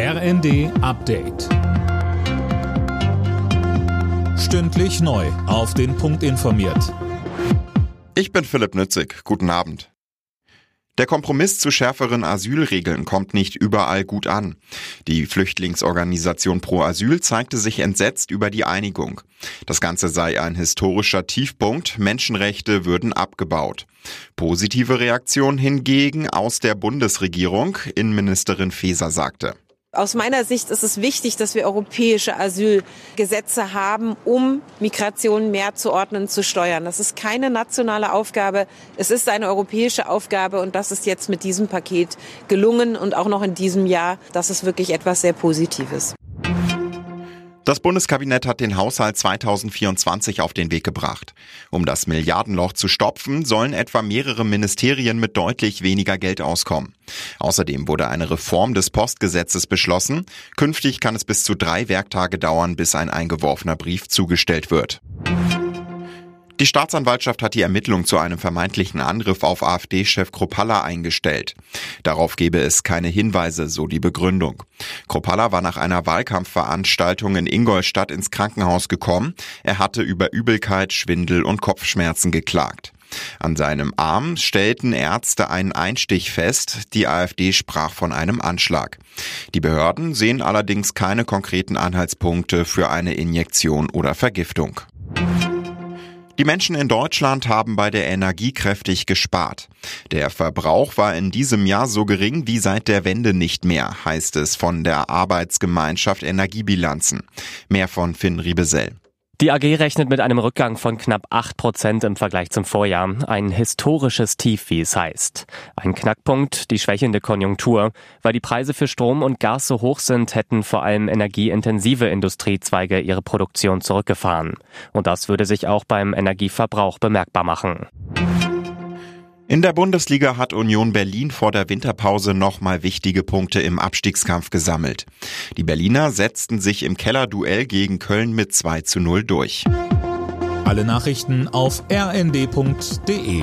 RND Update. Stündlich neu. Auf den Punkt informiert. Ich bin Philipp Nützig. Guten Abend. Der Kompromiss zu schärferen Asylregeln kommt nicht überall gut an. Die Flüchtlingsorganisation Pro Asyl zeigte sich entsetzt über die Einigung. Das Ganze sei ein historischer Tiefpunkt, Menschenrechte würden abgebaut. Positive Reaktion hingegen aus der Bundesregierung, Innenministerin Faeser sagte. Aus meiner Sicht ist es wichtig, dass wir europäische Asylgesetze haben, um Migration mehr zu ordnen, zu steuern. Das ist keine nationale Aufgabe, es ist eine europäische Aufgabe und das ist jetzt mit diesem Paket gelungen und auch noch in diesem Jahr. Das ist wirklich etwas sehr Positives. Das Bundeskabinett hat den Haushalt 2024 auf den Weg gebracht. Um das Milliardenloch zu stopfen, sollen etwa mehrere Ministerien mit deutlich weniger Geld auskommen. Außerdem wurde eine Reform des Postgesetzes beschlossen. Künftig kann es bis zu drei Werktage dauern, bis ein eingeworfener Brief zugestellt wird. Die Staatsanwaltschaft hat die Ermittlung zu einem vermeintlichen Angriff auf AfD-Chef Kropalla eingestellt. Darauf gebe es keine Hinweise, so die Begründung. Kropalla war nach einer Wahlkampfveranstaltung in Ingolstadt ins Krankenhaus gekommen. Er hatte über Übelkeit, Schwindel und Kopfschmerzen geklagt. An seinem Arm stellten Ärzte einen Einstich fest. Die AfD sprach von einem Anschlag. Die Behörden sehen allerdings keine konkreten Anhaltspunkte für eine Injektion oder Vergiftung. Die Menschen in Deutschland haben bei der Energie kräftig gespart. Der Verbrauch war in diesem Jahr so gering wie seit der Wende nicht mehr, heißt es von der Arbeitsgemeinschaft Energiebilanzen. Mehr von Finn Riebesell. Die AG rechnet mit einem Rückgang von knapp 8 Prozent im Vergleich zum Vorjahr. Ein historisches Tief, wie es heißt. Ein Knackpunkt, die schwächende Konjunktur. Weil die Preise für Strom und Gas so hoch sind, hätten vor allem energieintensive Industriezweige ihre Produktion zurückgefahren. Und das würde sich auch beim Energieverbrauch bemerkbar machen. In der Bundesliga hat Union Berlin vor der Winterpause nochmal wichtige Punkte im Abstiegskampf gesammelt. Die Berliner setzten sich im Kellerduell gegen Köln mit 2 zu 0 durch. Alle Nachrichten auf rnd.de